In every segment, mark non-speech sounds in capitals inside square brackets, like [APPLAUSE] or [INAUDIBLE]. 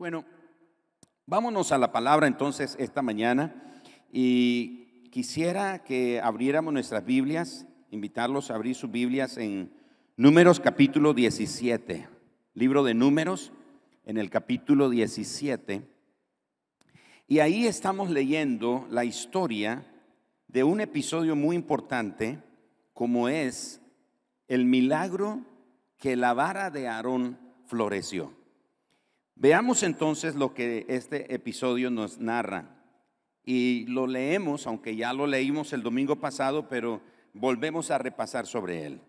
Bueno, vámonos a la palabra entonces esta mañana y quisiera que abriéramos nuestras Biblias, invitarlos a abrir sus Biblias en Números capítulo 17, libro de Números en el capítulo 17. Y ahí estamos leyendo la historia de un episodio muy importante como es el milagro que la vara de Aarón floreció. Veamos entonces lo que este episodio nos narra. Y lo leemos, aunque ya lo leímos el domingo pasado, pero volvemos a repasar sobre él.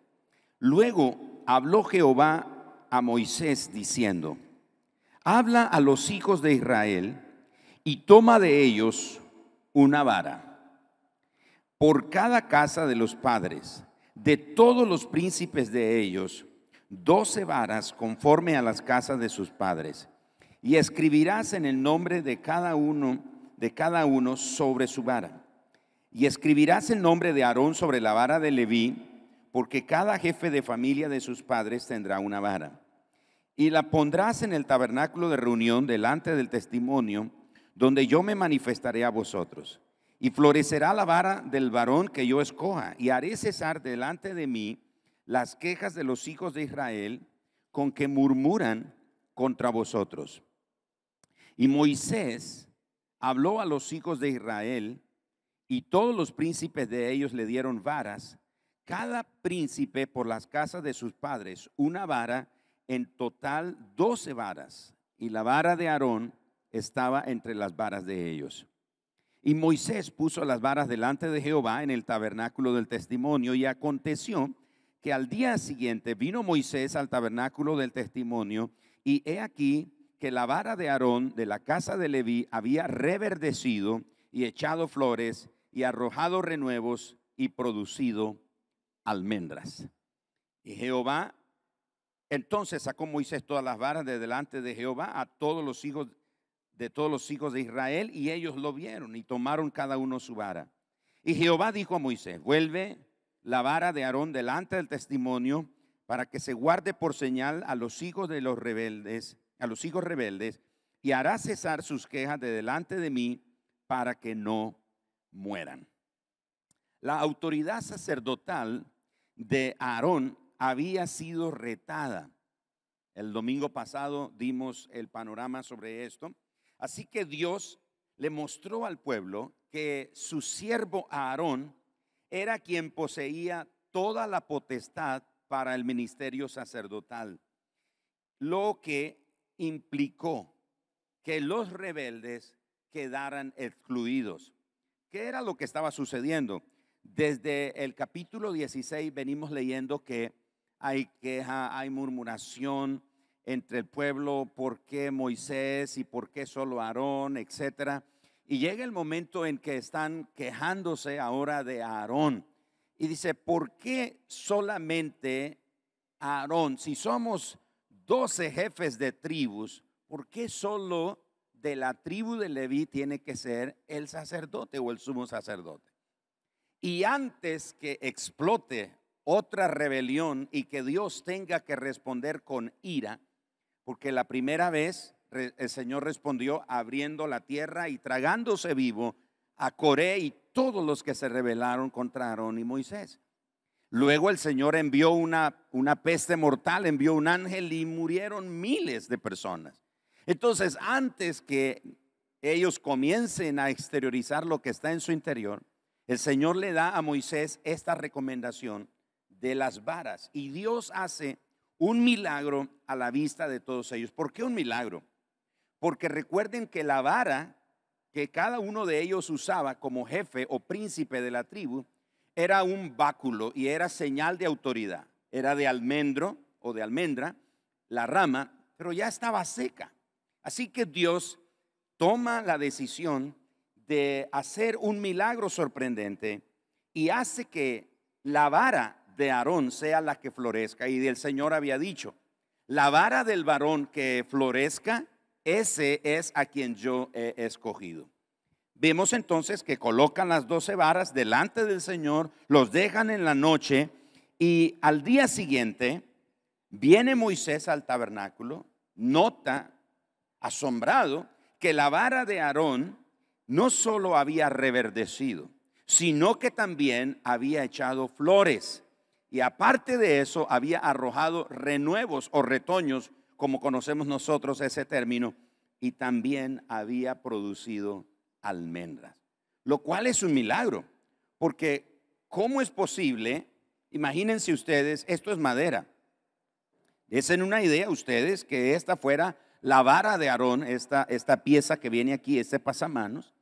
Luego habló Jehová a Moisés diciendo, habla a los hijos de Israel y toma de ellos una vara por cada casa de los padres, de todos los príncipes de ellos, doce varas conforme a las casas de sus padres y escribirás en el nombre de cada uno de cada uno sobre su vara. Y escribirás el nombre de Aarón sobre la vara de Leví, porque cada jefe de familia de sus padres tendrá una vara. Y la pondrás en el tabernáculo de reunión delante del testimonio, donde yo me manifestaré a vosotros. Y florecerá la vara del varón que yo escoja, y haré cesar delante de mí las quejas de los hijos de Israel con que murmuran contra vosotros. Y Moisés habló a los hijos de Israel y todos los príncipes de ellos le dieron varas, cada príncipe por las casas de sus padres, una vara, en total doce varas. Y la vara de Aarón estaba entre las varas de ellos. Y Moisés puso las varas delante de Jehová en el tabernáculo del testimonio y aconteció que al día siguiente vino Moisés al tabernáculo del testimonio y he aquí que la vara de Aarón de la casa de Leví había reverdecido y echado flores y arrojado renuevos y producido almendras. Y Jehová entonces sacó Moisés todas las varas de delante de Jehová a todos los hijos de todos los hijos de Israel y ellos lo vieron y tomaron cada uno su vara. Y Jehová dijo a Moisés, vuelve la vara de Aarón delante del testimonio para que se guarde por señal a los hijos de los rebeldes a los hijos rebeldes y hará cesar sus quejas de delante de mí para que no mueran. La autoridad sacerdotal de Aarón había sido retada. El domingo pasado dimos el panorama sobre esto. Así que Dios le mostró al pueblo que su siervo Aarón era quien poseía toda la potestad para el ministerio sacerdotal, lo que implicó que los rebeldes quedaran excluidos. ¿Qué era lo que estaba sucediendo? Desde el capítulo 16 venimos leyendo que hay queja, hay murmuración entre el pueblo, por qué Moisés y por qué solo Aarón, etcétera. Y llega el momento en que están quejándose ahora de Aarón. Y dice, ¿por qué solamente Aarón? Si somos 12 jefes de tribus, ¿por qué solo de la tribu de Leví tiene que ser el sacerdote o el sumo sacerdote? Y antes que explote otra rebelión y que Dios tenga que responder con ira, porque la primera vez el Señor respondió abriendo la tierra y tragándose vivo a Coré y todos los que se rebelaron contra Aarón y Moisés. Luego el Señor envió una, una peste mortal, envió un ángel y murieron miles de personas. Entonces, antes que ellos comiencen a exteriorizar lo que está en su interior, el Señor le da a Moisés esta recomendación de las varas y Dios hace un milagro a la vista de todos ellos. ¿Por qué un milagro? Porque recuerden que la vara que cada uno de ellos usaba como jefe o príncipe de la tribu era un báculo y era señal de autoridad. Era de almendro o de almendra, la rama, pero ya estaba seca. Así que Dios toma la decisión de hacer un milagro sorprendente y hace que la vara de Aarón sea la que florezca. Y el Señor había dicho, la vara del varón que florezca, ese es a quien yo he escogido. Vemos entonces que colocan las doce varas delante del Señor, los dejan en la noche y al día siguiente viene Moisés al tabernáculo, nota asombrado que la vara de Aarón no solo había reverdecido, sino que también había echado flores. Y aparte de eso, había arrojado renuevos o retoños, como conocemos nosotros ese término, y también había producido almendras, lo cual es un milagro, porque ¿cómo es posible? Imagínense ustedes, esto es madera. Es en una idea ustedes que esta fuera la vara de Aarón, esta, esta pieza que viene aquí, este pasamanos,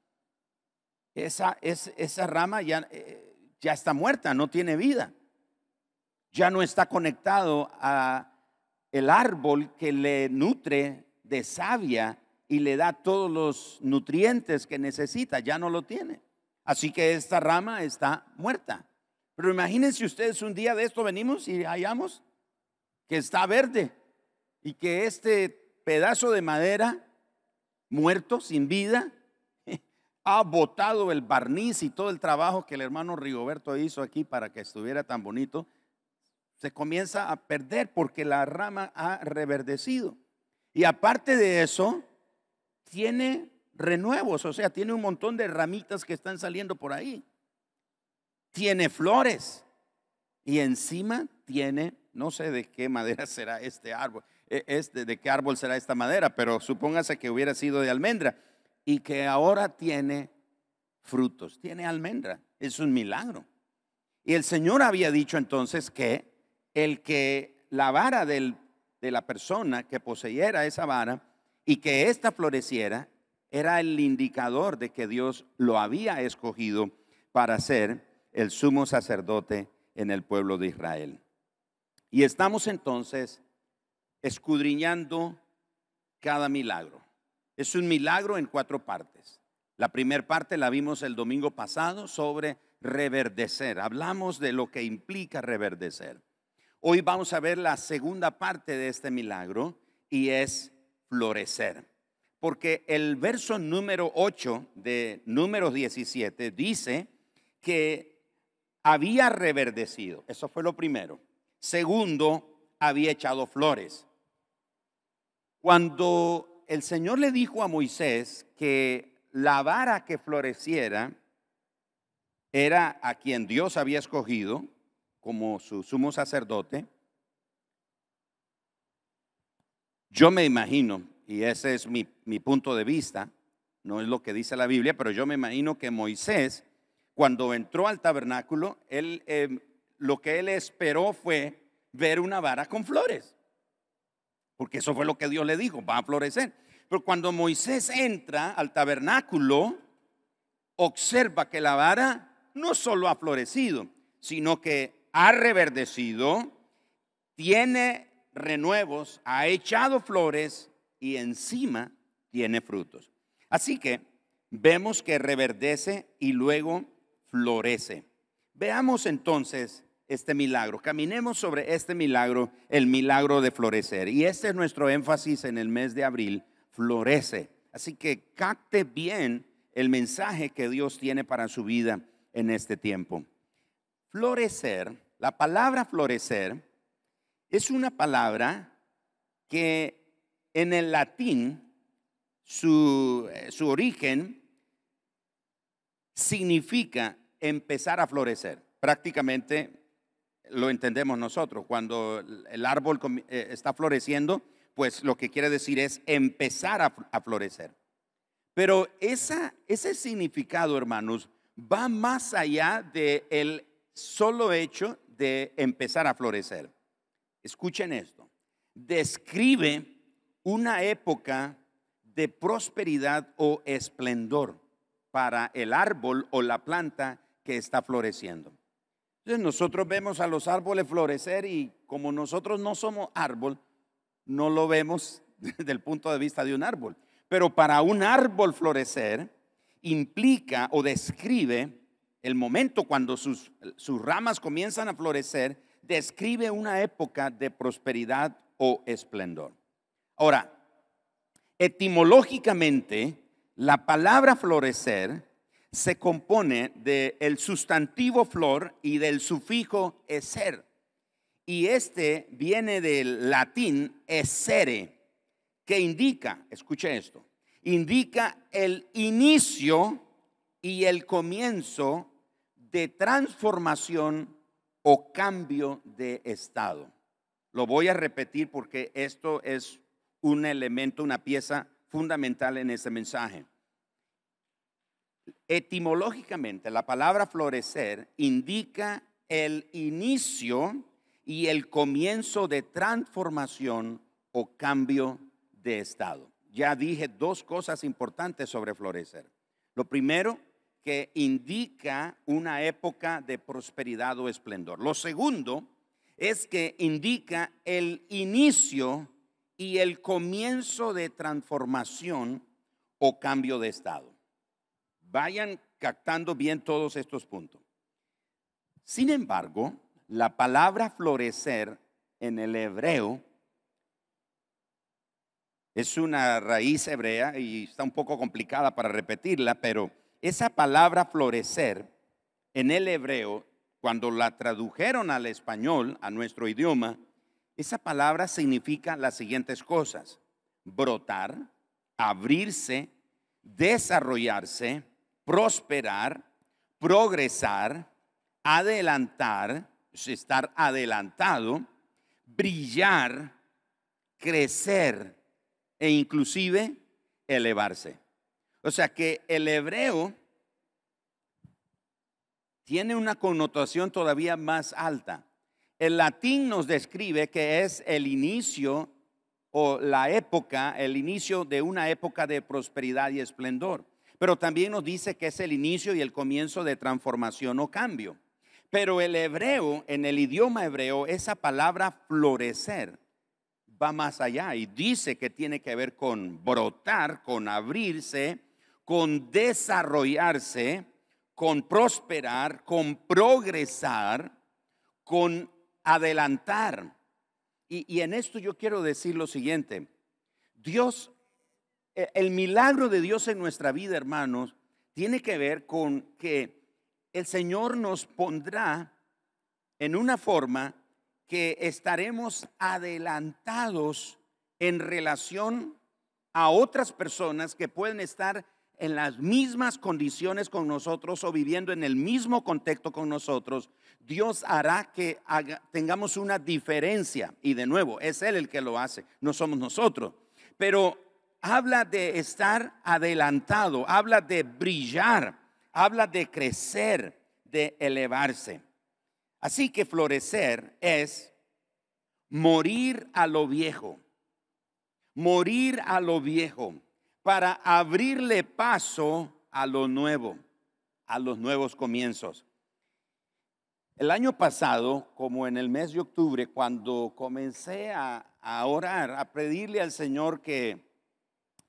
esa, esa rama ya, eh, ya está muerta, no tiene vida. Ya no está conectado a el árbol que le nutre de savia y le da todos los nutrientes que necesita, ya no lo tiene. Así que esta rama está muerta. Pero imagínense ustedes un día de esto venimos y hallamos que está verde y que este pedazo de madera muerto, sin vida, [LAUGHS] ha botado el barniz y todo el trabajo que el hermano Rigoberto hizo aquí para que estuviera tan bonito, se comienza a perder porque la rama ha reverdecido. Y aparte de eso, tiene renuevos, o sea, tiene un montón de ramitas que están saliendo por ahí. Tiene flores y encima tiene, no sé de qué madera [LAUGHS] será este árbol, e, este, de qué árbol será esta madera, pero supóngase que hubiera sido de almendra y que ahora tiene frutos, tiene almendra. Es un milagro. Y el Señor había dicho entonces que el que la vara de la persona que poseyera esa vara y que ésta floreciera era el indicador de que Dios lo había escogido para ser el sumo sacerdote en el pueblo de Israel. Y estamos entonces escudriñando cada milagro. Es un milagro en cuatro partes. La primera parte la vimos el domingo pasado sobre reverdecer. Hablamos de lo que implica reverdecer. Hoy vamos a ver la segunda parte de este milagro y es florecer. Porque el verso número 8 de número 17 dice que había reverdecido. Eso fue lo primero. Segundo, había echado flores. Cuando el Señor le dijo a Moisés que la vara que floreciera era a quien Dios había escogido como su sumo sacerdote, yo me imagino, y ese es mi, punto de vista, no es lo que dice la Biblia, pero yo me imagino que Moisés, cuando entró al tabernáculo, él, em, lo que él esperó fue ver una vara con flores porque eso fue lo que Dios le dijo, va a florecer. Pero cuando Moisés entra al tabernáculo, observa que la vara no solo ha florecido, sino que ha reverdecido, tiene renuevos, ha echado flores y encima tiene frutos. Así que vemos que reverdece y luego florece. Veamos entonces este milagro. Caminemos sobre este milagro, el milagro de florecer. Y este es nuestro énfasis en el mes de abril, florece. Así que capte bien el mensaje que Dios tiene para su vida en este tiempo. Florecer, la palabra florecer es una palabra que en el latín su, su origen significa empezar a florecer. Prácticamente lo entendemos nosotros. Cuando el árbol eh, está floreciendo, pues lo que quiere decir es empezar a, florecer. Pero ese significado, hermanos, va más allá del el solo hecho de empezar a florecer. Escuchen esto. Describe una época de prosperidad o esplendor para el árbol o la planta que está floreciendo nosotros vemos a los árboles florecer y como nosotros no somos árbol, no lo vemos [LAUGHS] desde el punto de vista de un árbol. Pero para un árbol florecer implica o describe el momento cuando sus, sus ramas comienzan a florecer, describe una época de prosperidad o esplendor. Ahora, etimológicamente, la palabra florecer se compone del sustantivo flor y del sufijo eser. Y este viene del latín esere, que indica, escuche esto, indica el inicio y el comienzo de transformación o cambio de estado. Lo voy a repetir porque esto es un elemento, una pieza fundamental en este mensaje. Etimológicamente, la palabra florecer indica el inicio y el comienzo de transformación o cambio de estado. Ya dije dos cosas importantes sobre florecer. Lo primero, que indica una época de prosperidad o esplendor. Lo segundo es que indica el inicio y el comienzo de transformación o cambio de estado. Vayan captando bien todos estos puntos. Sin embargo, la palabra florecer en el hebreo es una raíz hebrea y está un poco complicada para repetirla, pero esa palabra florecer en el hebreo, cuando la tradujeron al español, a nuestro idioma, esa palabra significa las siguientes cosas. Brotar, abrirse, desarrollarse, prosperar, progresar, adelantar, estar adelantado, brillar, crecer e inclusive elevarse. O sea que el hebreo tiene una connotación todavía más alta. El latín nos describe que es el inicio o la época, el inicio de una época de prosperidad y esplendor. Pero también nos dice que es el inicio y el comienzo de transformación o cambio. Pero el hebreo, en el idioma hebreo, esa palabra florecer va más allá y dice que tiene que ver con brotar, con abrirse, con desarrollarse, con prosperar, con progresar, con adelantar. Y, en esto yo quiero decir lo siguiente. Dios, e, el milagro de Dios en nuestra vida, hermanos, tiene que ver con que el Señor nos pondrá en una forma que estaremos adelantados en relación a otras personas que pueden estar en las mismas condiciones con nosotros o viviendo en el mismo contexto con nosotros, Dios hará que tengamos una diferencia. Y de nuevo, es Él el que lo hace, no somos nosotros. Pero habla de estar adelantado, habla de brillar, habla de crecer, de elevarse. Así que florecer es morir a lo viejo, morir a lo viejo para abrirle paso a lo nuevo, a los nuevos comienzos. El año pasado, como en el mes de octubre, cuando comencé a, orar, a pedirle al Señor que,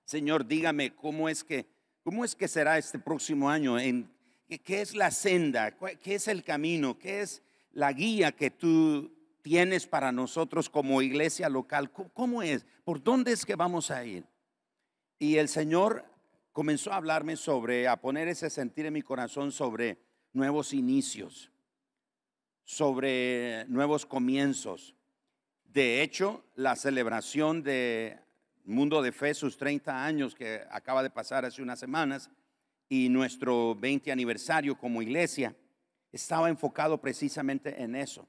Señor, dígame cómo es que, cómo es que será este próximo año, en, qué es la senda, qué es el camino, qué es la guía que tú tienes para nosotros como iglesia local, cómo es, por dónde es que vamos a ir. Y el Señor comenzó a hablarme sobre, a poner ese sentir en mi corazón sobre nuevos inicios, sobre nuevos comienzos. De hecho, la celebración de Mundo de Fe, sus 30 años que acaba de pasar hace unas semanas, y nuestro 20 aniversario como iglesia, estaba enfocado precisamente en eso,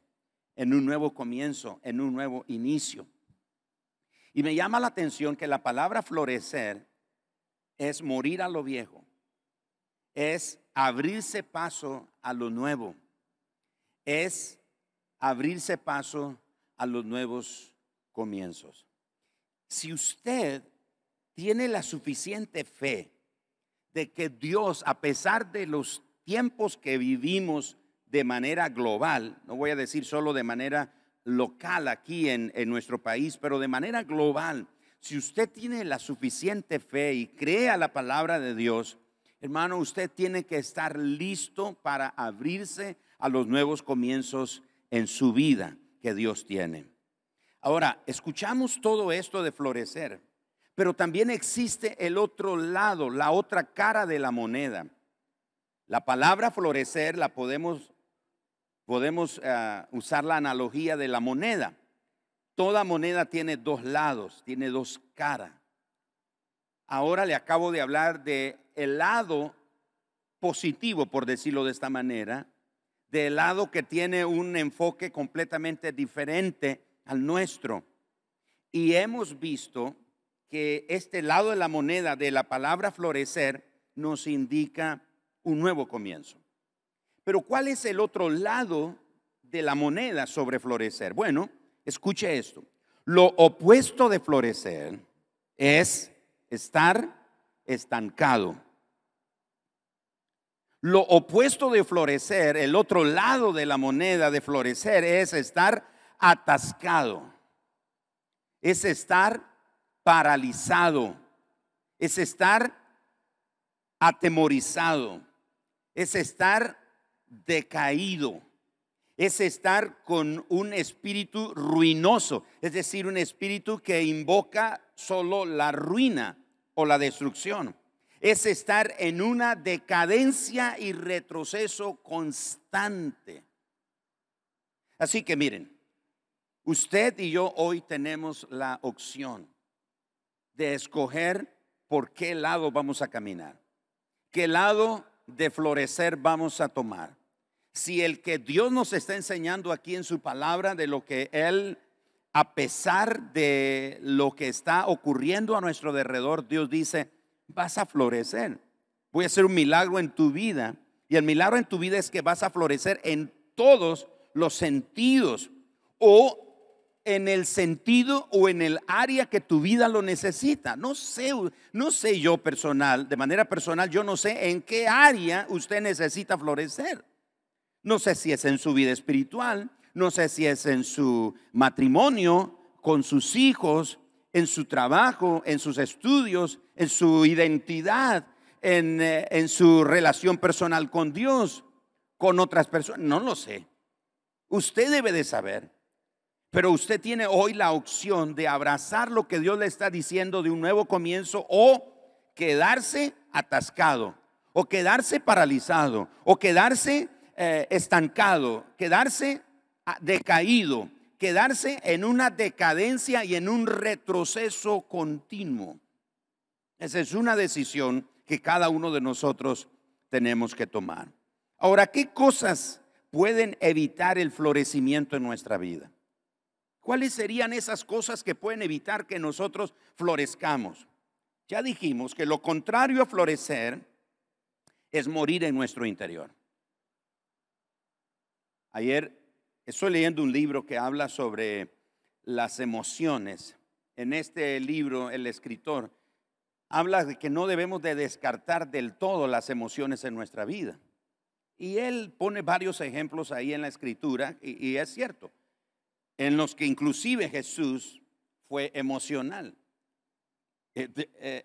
en un nuevo comienzo, en un nuevo inicio. Y me llama la atención que la palabra florecer es morir a lo viejo, es abrirse paso a lo nuevo, es abrirse paso a los nuevos comienzos. Si usted tiene la suficiente fe de que Dios, a pesar de los tiempos que vivimos de manera global, no voy a decir solo de manera local aquí en, nuestro país, pero de manera global, si usted tiene la suficiente fe y cree a la palabra de Dios, hermano, usted tiene que estar listo para abrirse a los nuevos comienzos en su vida que Dios tiene. Ahora, escuchamos todo esto de florecer, pero también existe el otro lado, la otra cara de la moneda. La palabra florecer la podemos podemos eh, usar la analogía de la moneda. Toda moneda tiene dos lados, tiene dos caras. ahora le acabo de hablar de el lado positivo, por decirlo de esta manera, del lado que tiene un enfoque completamente diferente al nuestro. Y hemos visto que este lado de la moneda de la palabra florecer nos indica un nuevo comienzo. Pero ¿cuál es el otro lado de la moneda sobre florecer? Bueno, escuche esto. Lo opuesto de florecer es estar estancado. Lo opuesto de florecer, el otro lado de la moneda de florecer es estar atascado. Es estar paralizado. Es estar atemorizado. Es estar decaído. Es estar con un espíritu ruinoso, es decir, un espíritu que invoca solo la ruina o la destrucción. Es estar en una decadencia y retroceso constante. Así que miren, usted y yo hoy tenemos la opción de escoger por qué lado vamos a caminar, qué lado de florecer vamos a tomar. Si el que Dios nos está enseñando aquí en su palabra de lo que Él, a pesar de lo que está ocurriendo a nuestro alrededor, Dios dice, vas a florecer. Voy a hacer un milagro en tu vida. Y el milagro en tu vida es que vas a florecer en todos los sentidos. O en el sentido o en el área que tu vida lo necesita. No sé, no sé yo personal, de manera personal, yo no sé en qué área usted necesita florecer. No sé si es en su vida espiritual, no sé si es en su matrimonio, con sus hijos, en su trabajo, en sus estudios, en su identidad, en, eh, en su relación personal con Dios, con otras personas. No lo sé. Usted debe de saber. Pero usted tiene hoy la opción de abrazar lo que Dios le está diciendo de un nuevo comienzo o quedarse atascado, o quedarse paralizado, o quedarse eh, estancado, quedarse ah, decaído, quedarse en una decadencia y en un retroceso continuo. Esa es una decisión que cada uno de nosotros tenemos que tomar. Ahora, ¿qué cosas pueden evitar el florecimiento en nuestra vida? ¿Cuáles serían esas cosas que pueden evitar que nosotros florezcamos? Ya dijimos que lo contrario a florecer es morir en nuestro interior. Ayer estoy leyendo un libro que habla sobre las emociones. En este libro el escritor habla de que no debemos de descartar del todo las emociones en nuestra vida. Y él pone varios ejemplos ahí en la escritura y, y es cierto en los que inclusive Jesús fue emocional. Eh, eh,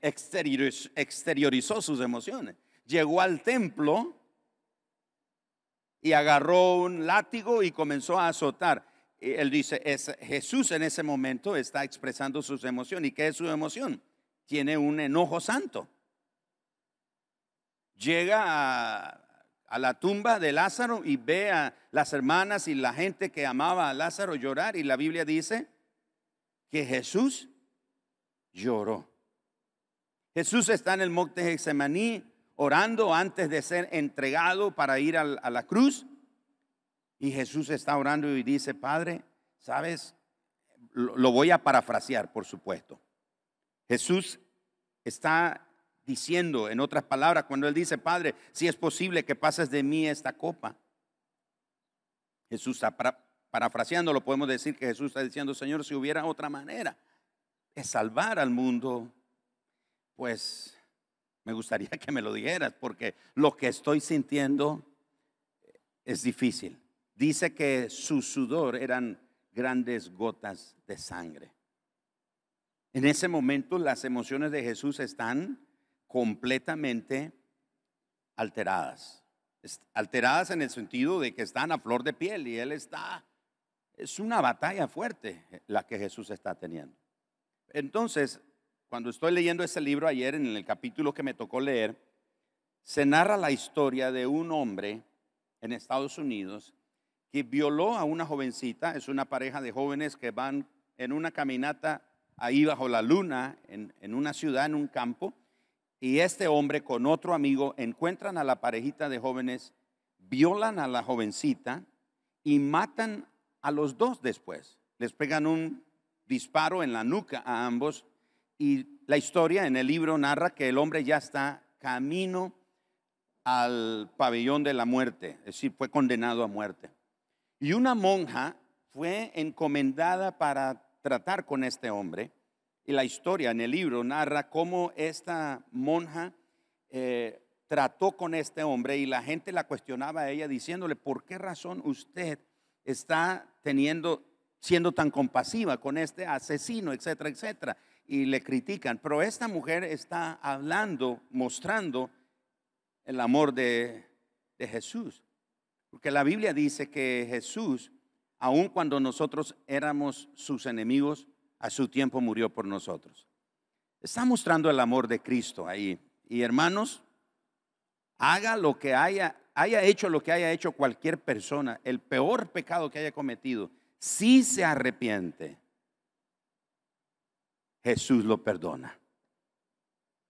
exteriorizó sus emociones. Llegó al templo y agarró un látigo y comenzó a azotar. Él dice, es, Jesús en ese momento está expresando sus emociones. ¿Y qué es su emoción? Tiene un enojo santo. Llega a, a la tumba de Lázaro y ve a las hermanas y la gente que amaba a Lázaro llorar y la Biblia dice que Jesús lloró. Jesús está en el monte Getsemaní orando antes de ser entregado para ir a la cruz y Jesús está orando y dice, Padre, ¿sabes? Lo voy a parafrasear, por supuesto. Jesús está diciendo, en otras palabras, cuando él dice, Padre, si es posible que pases de mí esta copa. Jesús está parafraseando, lo podemos decir que Jesús está diciendo, Señor, si hubiera otra manera de salvar al mundo, pues me gustaría [LAUGHS] que me lo dijeras, porque lo que estoy sintiendo es difícil. Dice que su sudor eran grandes gotas de sangre. En ese momento las emociones de Jesús están completamente alteradas. Alteradas en el sentido de que están a flor de piel y Él está, es una batalla fuerte la que Jesús está teniendo. Entonces, cuando estoy leyendo ese libro ayer, en el capítulo que me tocó leer, se narra la historia de un hombre en Estados Unidos que violó a una jovencita, es una pareja de jóvenes que van en una caminata ahí bajo la luna, en, en una ciudad, en un campo, y este hombre con otro amigo encuentran a la parejita de jóvenes, violan a la jovencita y matan a los dos después. Les pegan un disparo en la nuca a ambos y la historia en el libro narra que el hombre ya está camino al pabellón de la muerte, es decir, fue condenado a muerte. Y una monja fue encomendada para tratar con este hombre. Y la historia en el libro narra cómo esta monja eh, trató con este hombre y la gente la cuestionaba a ella diciéndole, ¿por qué razón usted está teniendo, siendo tan compasiva con este asesino, etcétera, etcétera? Y le critican. Pero esta mujer está hablando, mostrando el amor de, Jesús. Porque la Biblia dice que Jesús, aun cuando nosotros éramos sus enemigos, a su tiempo murió por nosotros. Está mostrando el amor de Cristo ahí. Y hermanos, haga lo que haya, haya hecho lo que haya hecho cualquier persona, el peor pecado que haya cometido, si se arrepiente, Jesús lo perdona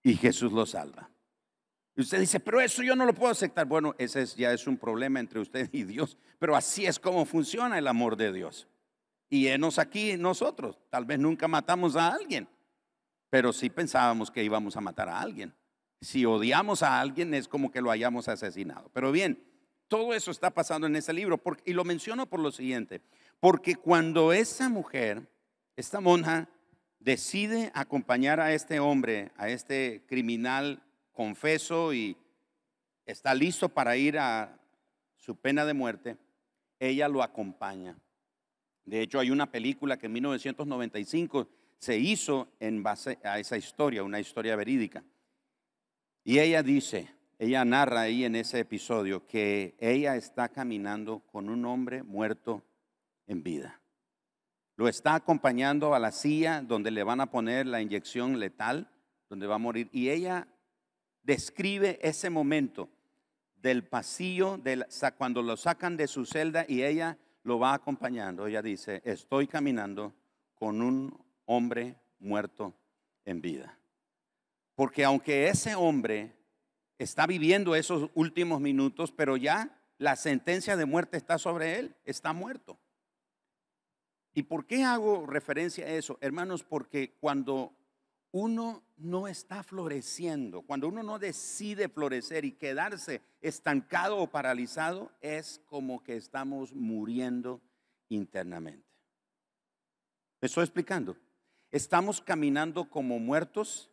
y Jesús lo salva. Y usted dice, pero eso yo no lo puedo aceptar. Bueno, ese ya es un problema entre usted y Dios, pero así es como funciona el amor de Dios. Y enos aquí nosotros. Tal vez nunca matamos a alguien, pero sí pensábamos que íbamos a matar a alguien. Si odiamos a alguien es como que lo hayamos asesinado. Pero bien, todo eso está pasando en ese libro. y lo menciono por lo siguiente. Porque cuando esa mujer, esta monja, decide acompañar a este hombre, a este criminal confeso y está listo para ir a su pena de muerte, ella lo acompaña. De hecho, hay una película que en 1995 se hizo en base a esa historia, una historia verídica. Y ella dice, ella narra ahí en ese episodio que ella está caminando con un hombre muerto en vida. Lo está acompañando a la silla donde le van a poner la inyección letal, donde va a morir. Y ella describe ese momento del pasillo, cuando lo sacan de su celda y ella lo va acompañando. Ella dice, estoy caminando con un hombre muerto en vida. Porque aunque ese hombre está viviendo esos últimos minutos, pero ya la sentencia de muerte está sobre él, está muerto. ¿Y por qué hago referencia a eso? Hermanos, porque cuando uno no está floreciendo, cuando uno no decide florecer y quedarse estancado o paralizado, es como que estamos muriendo internamente. ¿Me estoy explicando? Estamos caminando como muertos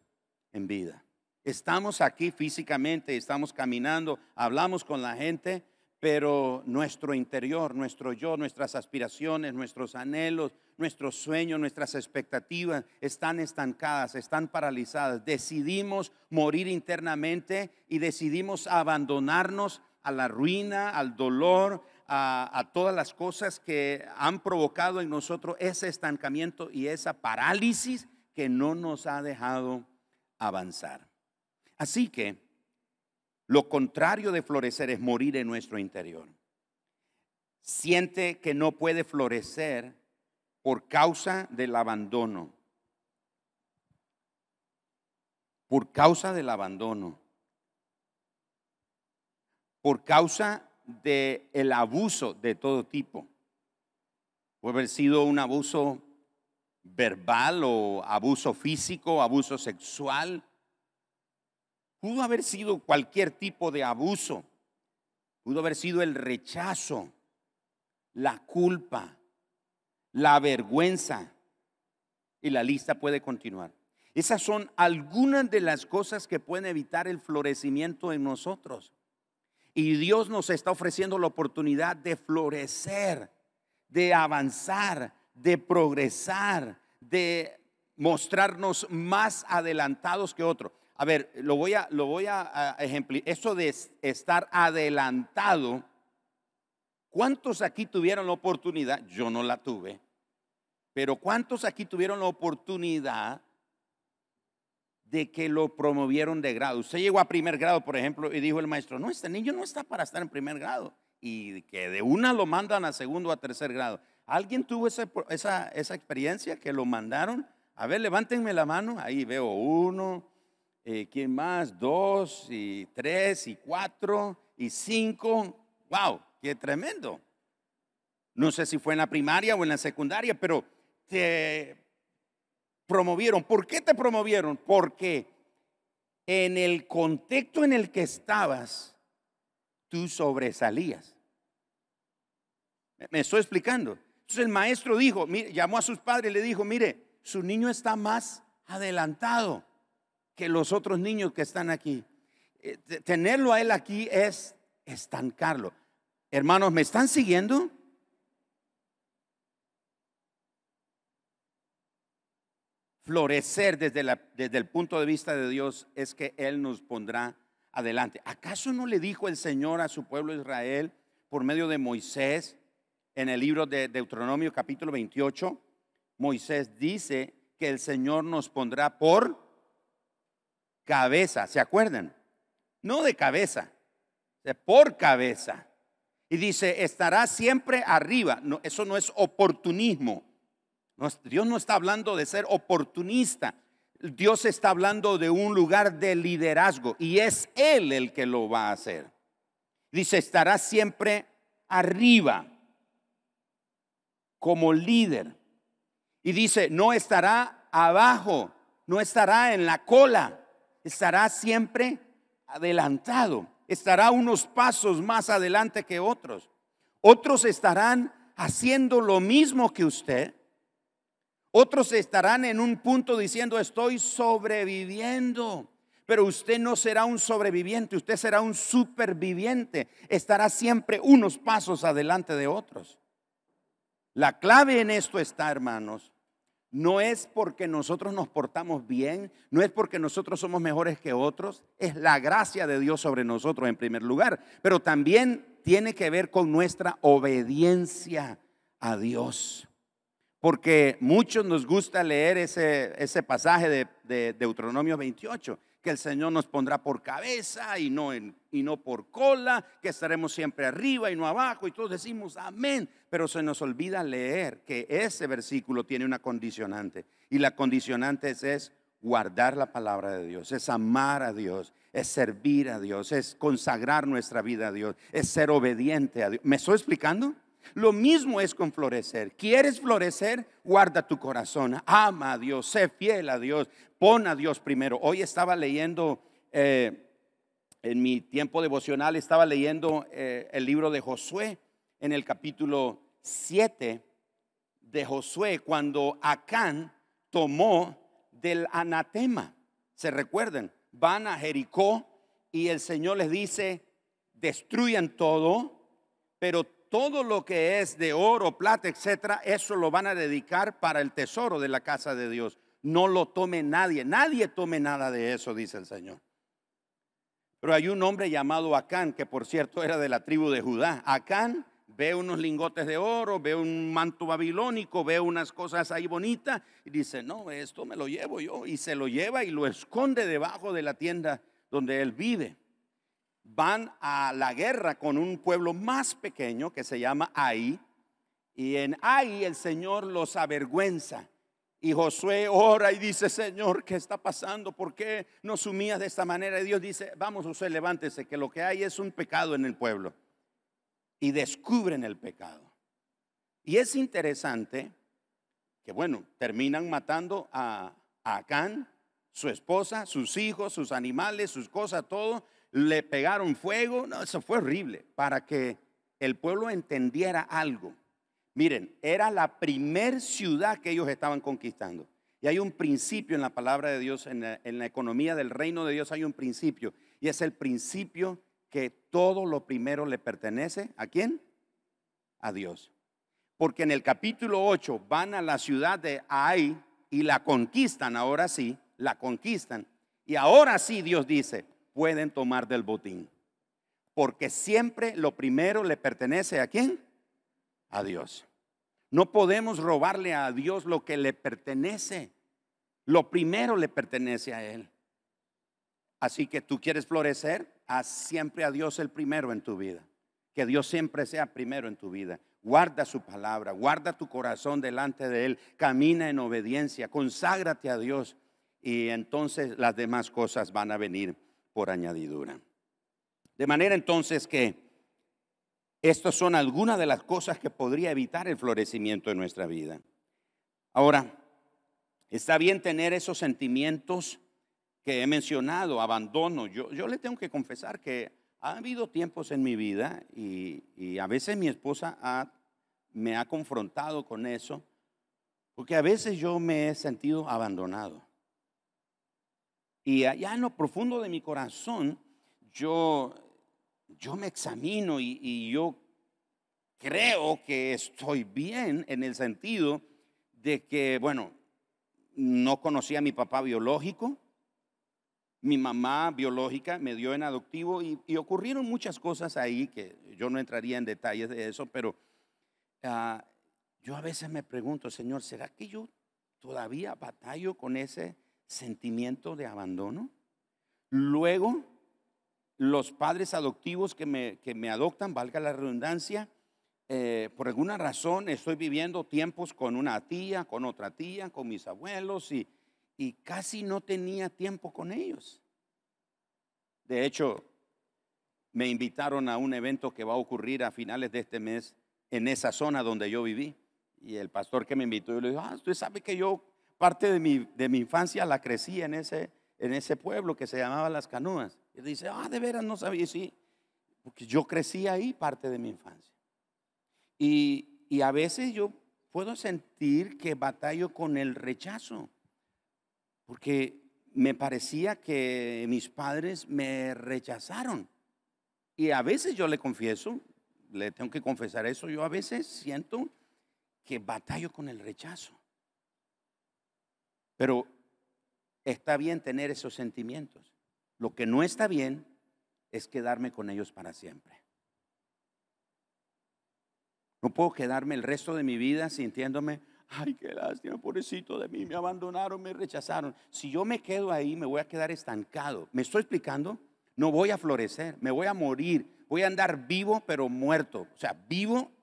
en vida. Estamos aquí físicamente, estamos caminando, hablamos con la gente, pero nuestro interior, nuestro yo, nuestras aspiraciones, nuestros anhelos, nuestros sueños, nuestras expectativas están estancadas, están paralizadas. Decidimos morir internamente y decidimos abandonarnos a la ruina, al dolor, a, todas las cosas que han provocado en nosotros ese estancamiento y esa parálisis que no nos ha dejado avanzar. Así que lo contrario de florecer es morir en nuestro interior. Siente que no puede florecer por causa del abandono. Por causa del abandono. Por causa del el abuso de todo tipo. Puede haber sido un abuso verbal o abuso físico, abuso sexual, Pudo haber sido cualquier tipo de abuso. Pudo haber sido el rechazo, la culpa, la vergüenza. Y la lista puede continuar. Esas son algunas de las cosas que pueden evitar el florecimiento en nosotros. Y Dios nos está ofreciendo la oportunidad de florecer, de avanzar, de progresar, de mostrarnos más adelantados que otros. A ver, lo voy a, lo voy a, ejemplificar. Eso de estar adelantado, ¿cuántos aquí tuvieron la oportunidad? Yo no la tuve. Pero ¿cuántos aquí tuvieron la oportunidad de que lo promovieron de grado? Usted llegó a primer grado, por ejemplo, y dijo el maestro, no, este niño no está para estar en primer grado. Y que de una lo mandan a segundo o a tercer grado. ¿Alguien tuvo esa, esa, esa experiencia que lo mandaron A ver, levántenme la mano. Ahí veo uno, eh, ¿quién más? Dos, y tres, y cuatro, y cinco. ¡Wow! ¡Qué tremendo! No sé si fue en la primaria o en la secundaria, pero te promovieron. ¿Por qué te promovieron? Porque en el contexto en el que estabas, tú sobresalías. Me estoy explicando. Entonces el maestro dijo, llamó a sus padres y le dijo, mire, su niño está más adelantado que los otros niños que están aquí. Eh, tenerlo a él aquí es estancarlo. Hermanos, ¿me están siguiendo? Florecer desde, la, desde el punto de vista de Dios es que Él nos pondrá adelante. ¿Acaso no le dijo el Señor a su pueblo Israel por medio de Moisés en el libro de Deuteronomio capítulo 28? Moisés dice que el Señor nos pondrá por cabeza, ¿se acuerdan? No de cabeza, de por cabeza. Y dice, estará siempre arriba. No, eso no es oportunismo. Dios no está hablando de ser oportunista. Dios está hablando de un lugar de liderazgo y es Él el que lo va a hacer. Dice, estará siempre arriba como líder. Y dice, no estará abajo, no estará en la cola, estará siempre adelantado, estará unos pasos más adelante que otros. Otros estarán haciendo lo mismo que usted otros estarán en un punto diciendo, estoy sobreviviendo. Pero usted no será un sobreviviente, usted será un superviviente. Estará siempre unos pasos adelante de otros. La clave en esto está, hermanos, no es porque nosotros nos portamos bien, no es porque nosotros somos mejores que otros, es la gracia de Dios sobre nosotros en primer lugar, pero también tiene que ver con nuestra obediencia a Dios. Porque muchos nos gusta leer ese, ese pasaje de, de, Deuteronomio 28, que el Señor nos pondrá por cabeza y no, en, y no por cola, que estaremos siempre arriba y no abajo, y todos decimos amén, pero se nos olvida leer que ese versículo tiene una condicionante, y la condicionante es, es guardar la palabra de Dios, es amar a Dios, es servir a Dios, es consagrar nuestra vida a Dios, es ser obediente a Dios. ¿Me estoy explicando? Lo mismo es con florecer. ¿Quieres florecer? Guarda tu corazón. Ama a Dios, sé fiel a Dios, pon a Dios primero. Hoy estaba leyendo, eh, en mi tiempo devocional, estaba leyendo eh, el libro de Josué en el capítulo 7 de Josué, cuando Acán tomó del anatema. ¿Se recuerdan? Van a Jericó y el Señor les dice, destruyan todo, pero todo lo que es de oro, plata, etcétera, eso lo van a dedicar para el tesoro de la casa de Dios. No lo tome nadie, nadie tome nada de eso, dice el Señor. Pero hay un hombre llamado Acán, que por cierto era de la tribu de Judá. Acán ve unos lingotes de oro, ve un manto babilónico, ve unas cosas ahí bonitas y dice, no, esto me lo llevo yo. Y se lo lleva y lo esconde debajo de la tienda donde él vive van a la guerra con un pueblo más pequeño que se llama Ai. Y en Ai el Señor los avergüenza. Y Josué ora y dice, Señor, ¿qué está pasando? ¿Por qué nos sumías de esta manera? Y Dios dice, vamos Josué, levántese, que lo que hay es un pecado en el pueblo. Y descubren el pecado. Y es interesante que, bueno, terminan matando a, a Acán, su esposa, sus hijos, sus animales, sus cosas, todo le pegaron fuego, no, eso fue horrible, para que el pueblo entendiera algo. Miren, era la primer ciudad que ellos estaban conquistando. Y hay un principio en la palabra de Dios, en la, economía del reino de Dios hay un principio. Y es el principio que todo lo primero le pertenece a quién? A Dios. Porque en el capítulo 8 van a la ciudad de Ai y la conquistan, ahora sí, la conquistan. Y ahora sí Dios dice, pueden tomar del botín. Porque siempre lo primero le pertenece a quién? A Dios. No podemos robarle a Dios lo que le pertenece. Lo primero le pertenece a Él. Así que tú quieres florecer, haz siempre a Dios el primero en tu vida. Que Dios siempre sea primero en tu vida. guarda su palabra, guarda tu corazón delante de Él, camina en obediencia, conságrate a Dios y entonces las demás cosas van a venir por añadidura. De manera entonces que estas son algunas de las cosas que podría evitar el florecimiento de nuestra vida. Ahora, está bien tener esos sentimientos que he mencionado, abandono. Yo, yo le tengo que confesar que ha habido tiempos en mi vida y, a veces mi esposa me ha confrontado con eso, porque a veces yo me he sentido abandonado. Y allá en lo profundo de mi corazón, yo, yo me examino y, yo creo que estoy bien en el sentido de que, bueno, no conocía a mi papá biológico, mi mamá biológica me dio en adoptivo y, ocurrieron muchas cosas ahí que yo no entraría en detalles de eso, pero ah, yo a veces me pregunto, Señor, ¿será que yo todavía batallo con ese sentimiento de abandono? Luego, los padres adoptivos que me, que me adoptan, valga la redundancia, eh, por alguna razón estoy viviendo tiempos con una tía, con otra tía, con mis abuelos y y casi no tenía tiempo con ellos. De hecho, me invitaron a un evento que va a ocurrir a finales de este mes en esa zona donde yo viví. Y el pastor que me invitó, yo le dijo, ah, usted sabe que yo parte de mi, de mi infancia la crecí en ese, en ese pueblo que se llamaba Las Canoas. Y dice, ah, de veras no sabía, sí, porque yo crecí ahí parte de mi infancia. Y, y a veces yo puedo sentir que batallo con el rechazo porque me parecía que mis padres me rechazaron. Y a veces yo le confieso, le tengo que confesar eso, yo a veces siento que batallo con el rechazo. Pero está bien tener esos sentimientos. Lo que no está bien es quedarme con ellos para siempre. No puedo quedarme el resto de mi vida sintiéndome, ay, qué lástima, pobrecito de mí, me abandonaron, me rechazaron. Si yo me quedo ahí, me voy a quedar estancado. ¿Me estoy explicando? No voy a florecer, me voy a morir, voy a andar vivo pero muerto. O sea, vivo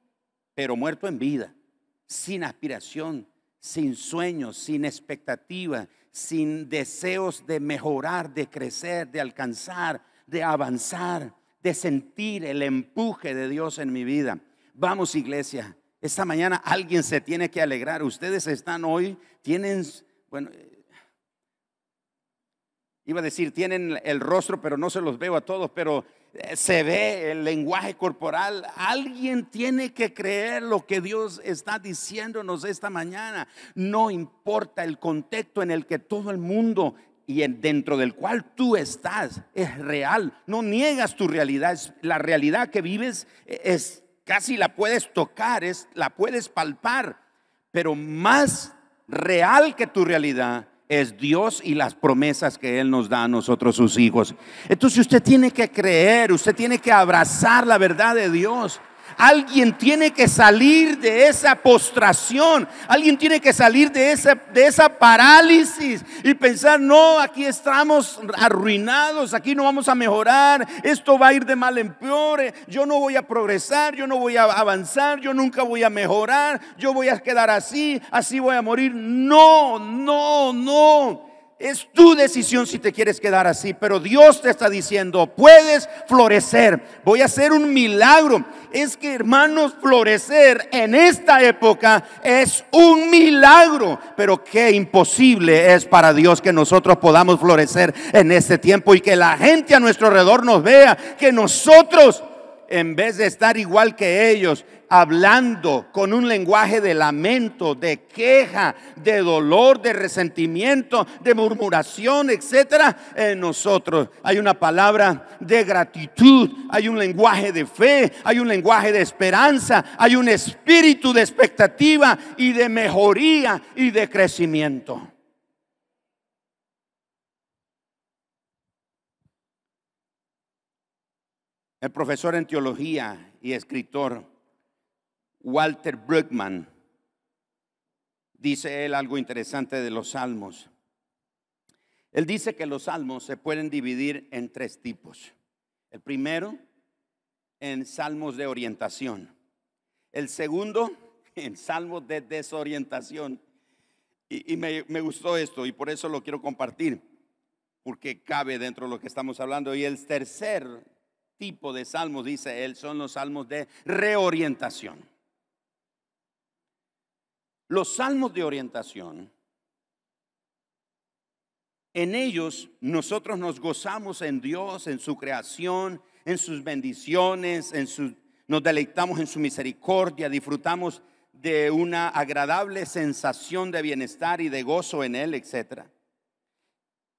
pero muerto en vida, sin aspiración, sin sueños, sin expectativa, sin deseos de mejorar, de crecer, de alcanzar, de avanzar, de sentir el empuje de Dios en mi vida. Vamos iglesia, esta mañana alguien se tiene que alegrar. Ustedes están hoy, tienen, bueno, iba a decir, tienen el rostro, pero no se los veo a todos, pero se ve el lenguaje corporal. Alguien tiene que creer lo que Dios está diciéndonos esta mañana. No importa el contexto en el que todo el mundo y dentro del cual tú estás es real. No niegas tu realidad. La realidad que vives es casi la puedes tocar, es, la puedes palpar, pero más real que tu realidad es Dios y las promesas que Él nos da a nosotros sus hijos. Entonces usted tiene que creer, usted tiene que abrazar la verdad de Dios. Alguien tiene que salir de esa postración. Alguien tiene que salir de esa, de esa parálisis y pensar, no, aquí estamos arruinados, aquí no vamos a mejorar, esto va a ir de mal en peor, yo no voy a progresar, yo no voy a avanzar, yo nunca voy a mejorar, yo voy a quedar así, así voy a morir. No, no, no. Es tu decisión si te quieres quedar así, pero Dios te está diciendo, puedes florecer, voy a hacer un milagro. Es que hermanos, florecer en esta época es un milagro, pero qué imposible es para Dios que nosotros podamos florecer en este tiempo y que la gente a nuestro alrededor nos vea, que nosotros en vez de estar igual que ellos, hablando con un lenguaje de lamento, de queja, de dolor, de resentimiento, de murmuración, etcétera, en nosotros hay una palabra de gratitud, hay un lenguaje de fe, hay un lenguaje de esperanza, hay un espíritu de expectativa y de mejoría y de crecimiento. El profesor en teología y escritor Walter Bruckman dice él algo interesante de los salmos. Él dice que los salmos se pueden dividir en tres tipos. El primero, en salmos de orientación. El segundo, [LAUGHS] en salmos de desorientación. Y, me, me gustó esto y por eso lo quiero compartir, porque cabe dentro de lo que estamos hablando. Y el tercer tipo de salmos, dice él, son los salmos de reorientación. Los salmos de orientación, en ellos nosotros nos gozamos en Dios, en su creación, en sus bendiciones, en su, nos deleitamos en su misericordia, disfrutamos de una agradable sensación de bienestar y de gozo en Él, etc.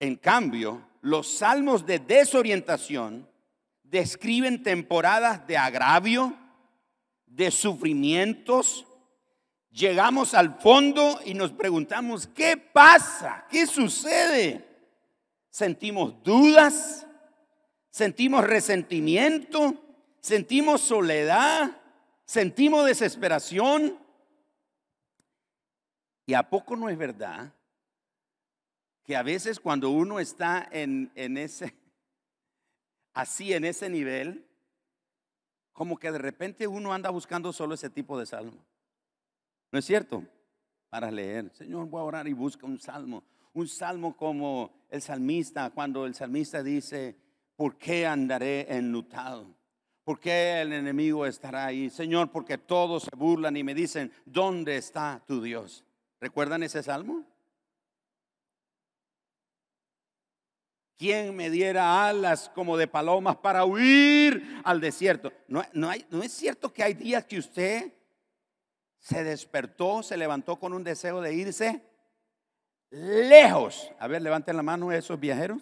En cambio, los salmos de desorientación describen temporadas de agravio, de sufrimientos. Llegamos al fondo y nos preguntamos, ¿qué pasa? ¿Qué sucede? Sentimos dudas, sentimos resentimiento, sentimos soledad, sentimos desesperación. ¿Y a poco no es verdad que a veces cuando uno está en, en ese, así en ese nivel, como que de repente uno anda buscando solo ese tipo de salmo? ¿No es cierto? Para leer, Señor, voy a orar y busca un salmo. Un salmo como el salmista, cuando el salmista dice, ¿por qué andaré enlutado? ¿Por qué el enemigo estará ahí? Señor, porque todos se burlan y me dicen, ¿dónde está tu Dios? ¿Recuerdan ese salmo? ¿Quién me diera alas como de palomas para huir al desierto? No, no, es cierto que hay días que usted se despertó, se levantó con un deseo de irse lejos. A ver, levanten la mano esos viajeros.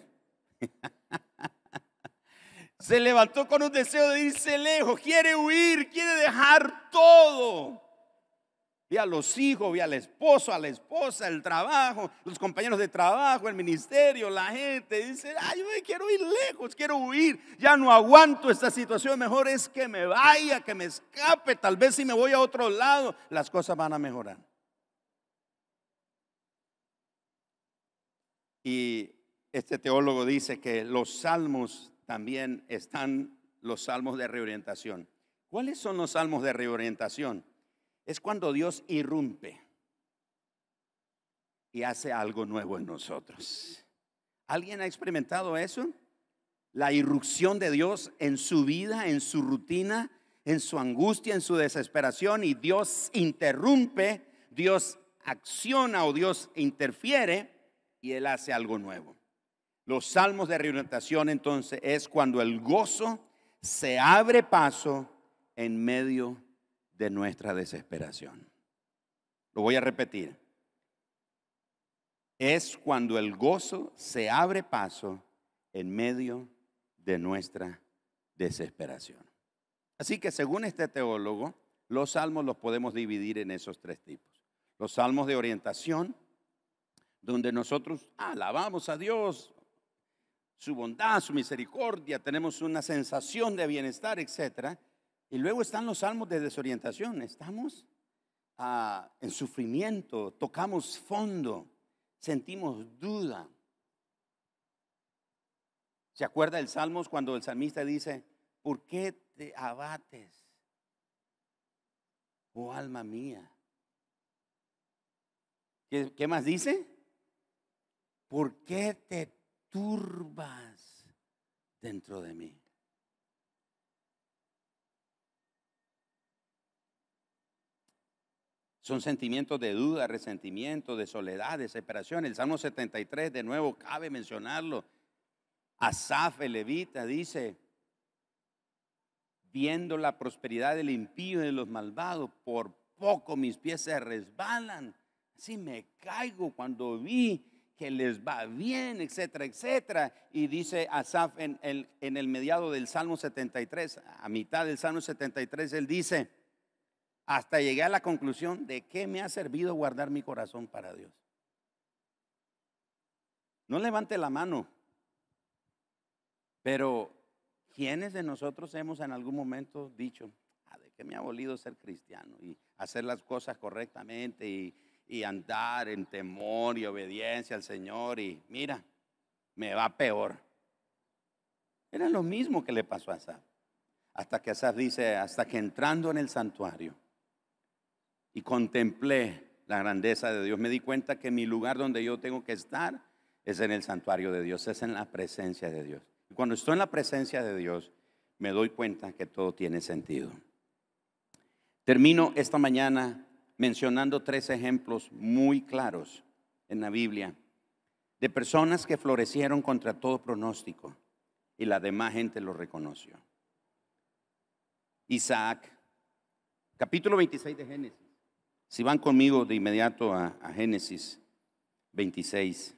[LAUGHS] se levantó con un deseo de irse lejos, quiere huir, quiere dejar todo. Vi a los hijos, vi al esposo, a la esposa, el trabajo, los compañeros de trabajo, el ministerio, la gente. Dice, ay, yo quiero ir lejos, quiero huir. Ya no aguanto esta situación. Mejor es que me vaya, que me escape. Tal vez si me voy a otro lado, las cosas van a mejorar. Y este teólogo dice que los salmos también están los salmos de reorientación. ¿Cuáles son los salmos de reorientación? Es cuando Dios irrumpe y hace algo nuevo en nosotros. ¿Alguien ha experimentado eso? La irrupción de Dios en su vida, en su rutina, en su angustia, en su desesperación y Dios interrumpe, Dios acciona o Dios interfiere y Él hace algo nuevo. Los salmos de reorientación entonces es cuando el gozo se abre paso en medio de nuestra desesperación. Lo voy a repetir. Es cuando el gozo se abre paso en medio de nuestra desesperación. Así que según este teólogo, los salmos los podemos dividir en esos tres tipos. Los salmos de orientación, donde nosotros alabamos a Dios, su bondad, su misericordia, tenemos una sensación de bienestar, etcétera. Y luego están los salmos de desorientación. Estamos ah, en sufrimiento, tocamos fondo, sentimos duda. ¿Se acuerda el Salmos cuando el salmista dice, ¿por qué te abates, oh alma mía? ¿Qué, qué más dice? ¿Por qué te turbas dentro de mí? Son sentimientos de duda, resentimiento, de soledad, desesperación. El Salmo 73, de nuevo, cabe mencionarlo. Asaf, el levita, dice, viendo la prosperidad del impío y de los malvados, por poco mis pies se resbalan. Así me caigo cuando vi que les va bien, etcétera, etcétera. Y dice Asaf en el mediado del Salmo 73, a mitad del Salmo 73, él dice, hasta llegué a la conclusión de que me ha servido guardar mi corazón para Dios. No levante la mano, pero ¿quiénes de nosotros hemos en algún momento dicho, ah, de qué me ha volido ser cristiano y hacer las cosas correctamente y, y andar en temor y obediencia al Señor y mira, me va peor? Era lo mismo que le pasó a Asaf. Hasta que Asaf dice, hasta que entrando en el santuario, y contemplé la grandeza de Dios, me di cuenta que mi lugar donde yo tengo que estar es en el santuario de Dios, es en la presencia de Dios. Y cuando estoy en la presencia de Dios, me doy cuenta que todo tiene sentido. Termino esta mañana mencionando tres ejemplos muy claros en la Biblia de personas que florecieron contra todo pronóstico y la demás gente lo reconoció. Isaac, capítulo 26 de Génesis. Si van conmigo de inmediato a, Génesis 26,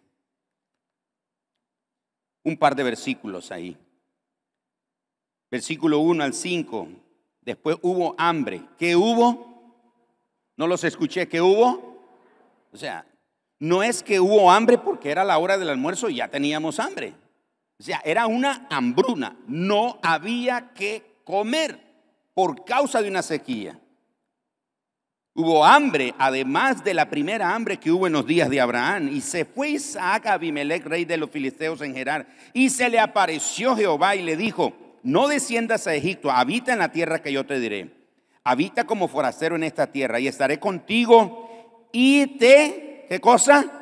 un par de versículos ahí. Versículo 1 al 5. Después hubo hambre. ¿Qué hubo? No los escuché. ¿Qué hubo? O sea, no es que hubo hambre porque era la hora del almuerzo y ya teníamos hambre. O sea, era una hambruna. No había que comer por causa de una sequía. Hubo hambre, además de la primera hambre que hubo en los días de Abraham. Y se fue Isaac a Abimelech, rey de los filisteos en Gerar. Y se le apareció Jehová y le dijo, no desciendas a Egipto, habita en la tierra que yo te diré. Habita como forastero en esta tierra y estaré contigo y te, ¿qué cosa?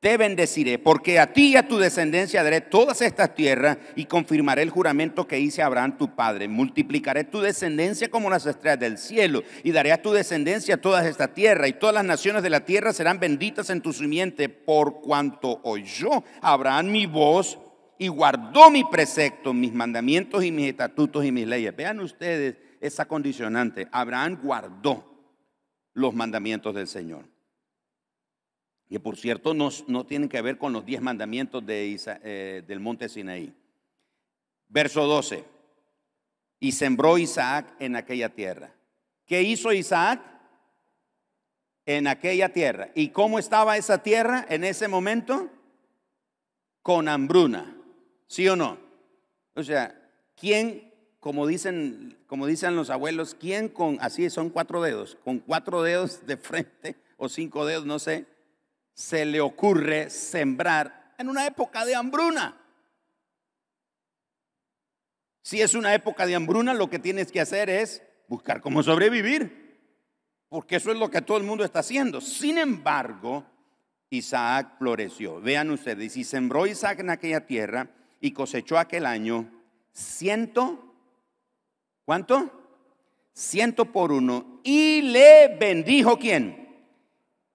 Te bendeciré, porque a ti y a tu descendencia daré todas estas tierras y confirmaré el juramento que hice a Abraham tu padre. Multiplicaré tu descendencia como las estrellas del cielo y daré a tu descendencia toda esta tierra y todas las naciones de la tierra serán benditas en tu simiente por cuanto oyó Abraham mi voz y guardó mi precepto, mis mandamientos y mis estatutos y mis leyes. Vean ustedes esa condicionante. Abraham guardó los mandamientos del Señor que por cierto no, no tienen que ver con los diez mandamientos de eh, del monte Sinaí. Verso 12. Y sembró Isaac en aquella tierra. ¿Qué hizo Isaac? En aquella tierra. ¿Y cómo estaba esa tierra en ese momento? Con hambruna. ¿Sí o no? O sea, ¿quién, como dicen, como dicen los abuelos, quién con, así son cuatro dedos, con cuatro dedos de frente o cinco dedos, no sé, se le ocurre sembrar en una época de hambruna. Si es una época de hambruna, lo que tienes que hacer es buscar cómo sobrevivir, porque eso es lo que todo el mundo está haciendo. Sin embargo, Isaac floreció. Vean ustedes, y sembró Isaac en aquella tierra y cosechó aquel año ciento, ¿cuánto? Ciento por uno. Y le bendijo quién?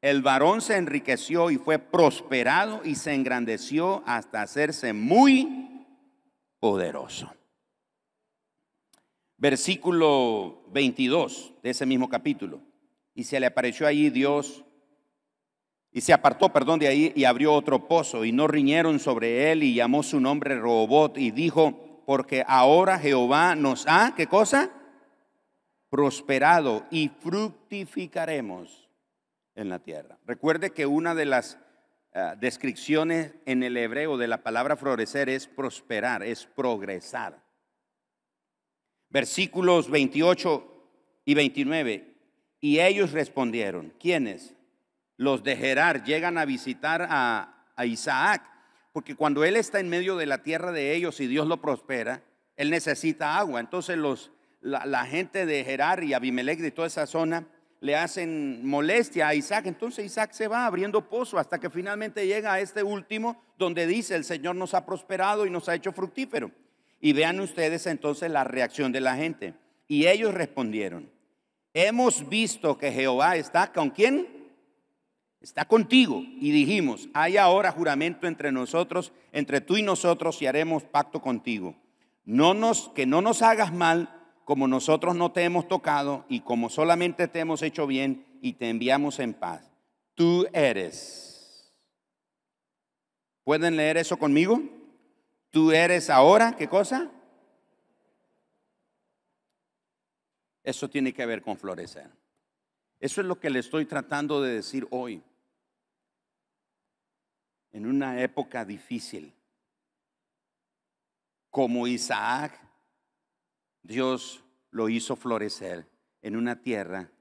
El varón se enriqueció y fue prosperado y se engrandeció hasta hacerse muy poderoso. Versículo 22 de ese mismo capítulo. Y se le apareció allí Dios y se apartó, perdón, de ahí y abrió otro pozo y no riñeron sobre él y llamó su nombre Robot y dijo, porque ahora Jehová nos ha, ¿qué cosa? Prosperado y fructificaremos en la tierra. Recuerde que una de las ah, descripciones en el hebreo de la palabra florecer es prosperar, es progresar. Versículos 28 y 29. Y ellos respondieron, ¿quiénes? Los de Gerar llegan a visitar a, Isaac, porque cuando él está en medio de la tierra de ellos y Dios lo prospera, él necesita agua. Entonces los, la, la gente de Gerar y Abimelech de toda esa zona le hacen molestia a Isaac. Entonces Isaac se va abriendo pozo hasta que finalmente llega a este último donde dice, el Señor nos ha prosperado y nos ha hecho fructífero. Y vean ustedes entonces la reacción de la gente. Y ellos respondieron, hemos visto que Jehová está con quién? Está contigo. Y dijimos, hay ahora juramento entre nosotros, entre tú y nosotros, y haremos pacto contigo. No nos, que no nos hagas mal como nosotros no te hemos tocado y como solamente te hemos hecho bien y te enviamos en paz. Tú eres. ¿Pueden leer eso conmigo? Tú eres ahora, ¿qué cosa? Eso tiene que ver con florecer. Eso es lo que le estoy tratando de decir hoy. En una época difícil, como Isaac Dios lo hizo florecer en una tierra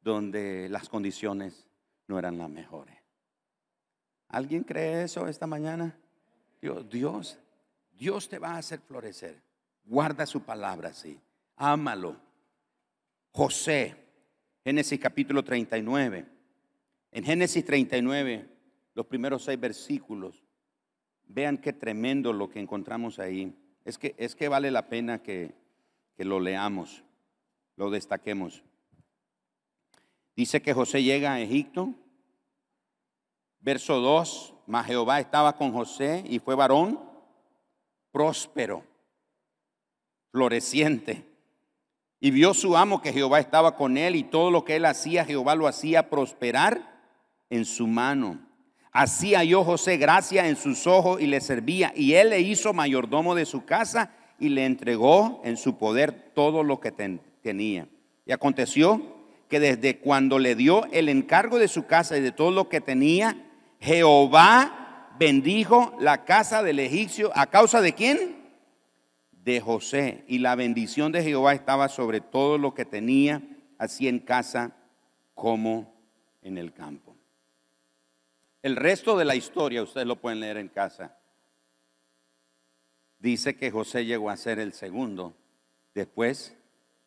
donde las condiciones no eran las mejores. ¿Alguien cree eso esta mañana? Dios, Dios, Dios te va a hacer florecer. Guarda su palabra así. Ámalo. José, Génesis capítulo 39. En Génesis 39, los primeros seis versículos, vean qué tremendo lo que encontramos ahí. Es que, es que vale la pena que, que lo leamos, lo destaquemos. Dice que José llega a Egipto. Verso 2, mas Jehová estaba con José y fue varón próspero, floreciente. Y vio su amo que Jehová estaba con él y todo lo que él hacía, Jehová lo hacía prosperar en su mano. Así halló José gracia en sus ojos y le servía. Y él le hizo mayordomo de su casa y le entregó en su poder todo lo que tenía. Y aconteció que desde cuando le dio el encargo de su casa y de todo lo que tenía, Jehová bendijo la casa del egipcio a causa de quién? De José. Y la bendición de Jehová estaba sobre todo lo que tenía, así en casa como en el campo. El resto de la historia, ustedes lo pueden leer en casa. Dice que José llegó a ser el segundo después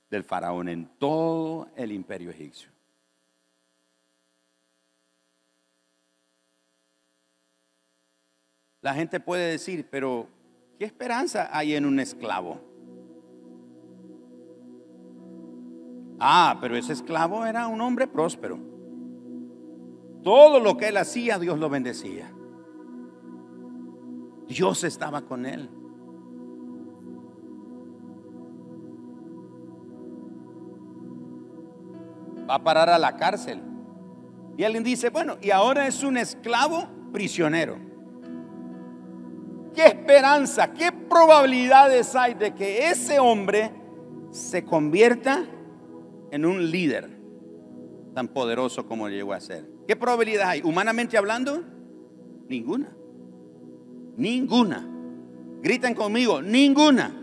del faraón en todo el imperio egipcio. La gente puede decir, pero ¿qué esperanza hay en un esclavo? Ah, pero ese esclavo era un hombre próspero. Todo lo que él hacía, Dios lo bendecía. Dios estaba con él. Va a parar a la cárcel. Y alguien dice, bueno, y ahora es un esclavo prisionero. ¿Qué esperanza, qué probabilidades hay de que ese hombre se convierta en un líder tan poderoso como llegó a ser? ¿Qué probabilidad hay? Humanamente hablando, ninguna. Ninguna. Griten conmigo, ninguna.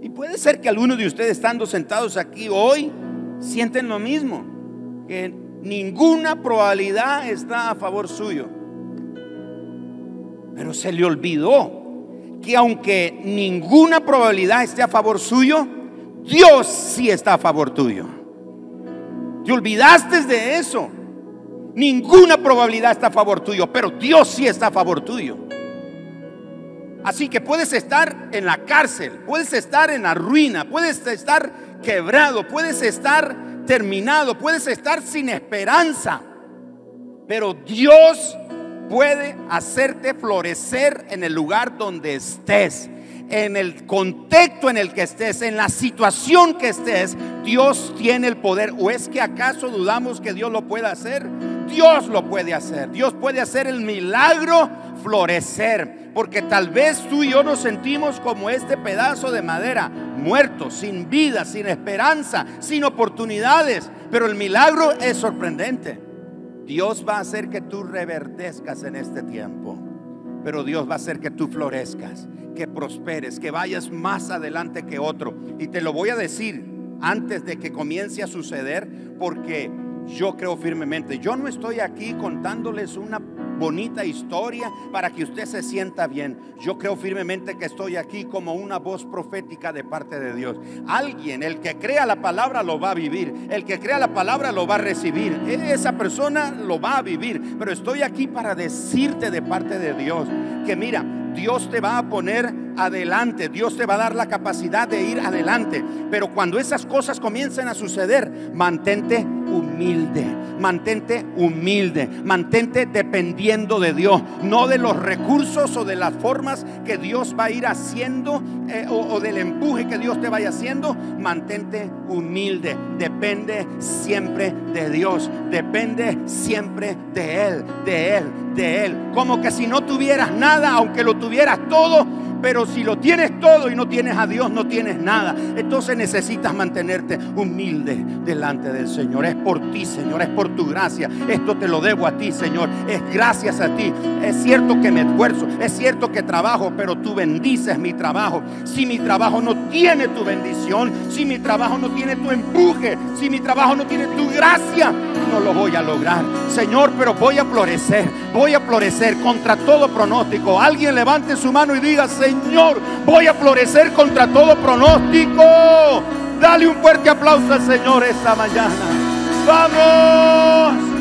Y puede ser que algunos de ustedes estando sentados aquí hoy sienten lo mismo, que ninguna probabilidad está a favor suyo. Pero se le olvidó que aunque ninguna probabilidad esté a favor suyo, Dios sí está a favor tuyo. Te olvidaste de eso. Ninguna probabilidad está a favor tuyo, pero Dios sí está a favor tuyo. Así que puedes estar en la cárcel, puedes estar en la ruina, puedes estar quebrado, puedes estar terminado, puedes estar sin esperanza, pero Dios puede hacerte florecer en el lugar donde estés, en el contexto en el que estés, en la situación que estés. Dios tiene el poder. ¿O es que acaso dudamos que Dios lo pueda hacer? Dios lo puede hacer. Dios puede hacer el milagro florecer. Porque tal vez tú y yo nos sentimos como este pedazo de madera, muerto, sin vida, sin esperanza, sin oportunidades. Pero el milagro es sorprendente. Dios va a hacer que tú reverdezcas en este tiempo. Pero Dios va a hacer que tú florezcas, que prosperes, que vayas más adelante que otro. Y te lo voy a decir antes de que comience a suceder, porque yo creo firmemente, yo no estoy aquí contándoles una bonita historia para que usted se sienta bien. Yo creo firmemente que estoy aquí como una voz profética de parte de Dios. Alguien, el que crea la palabra lo va a vivir. El que crea la palabra lo va a recibir. Esa persona lo va a vivir. Pero estoy aquí para decirte de parte de Dios que mira, Dios te va a poner adelante, Dios te va a dar la capacidad de ir adelante. Pero cuando esas cosas comiencen a suceder, mantente humilde, mantente humilde, mantente dependiendo de Dios, no de los recursos o de las formas que Dios va a ir haciendo eh, o, o del empuje que Dios te vaya haciendo. Mantente humilde, depende siempre de Dios, depende siempre de Él, de Él, de Él. Como que si no tuvieras nada, aunque lo tuvieras todo, pero si lo tienes todo y no tienes a Dios, no tienes nada. Entonces necesitas mantenerte humilde delante del Señor. Es por ti, Señor, es por tu gracia. Esto te lo debo a ti, Señor. Es gracias a ti. Es cierto que me esfuerzo, es cierto que trabajo, pero tú bendices mi trabajo. Si mi trabajo no tiene tu bendición, si mi trabajo no tiene tu empuje, si mi trabajo no tiene tu gracia, no lo voy a lograr. Señor, pero voy a florecer, voy a florecer contra todo pronóstico. Alguien levante su mano y diga, Señor, Señor, voy a florecer contra todo pronóstico. Dale un fuerte aplauso al Señor esta mañana. ¡Vamos!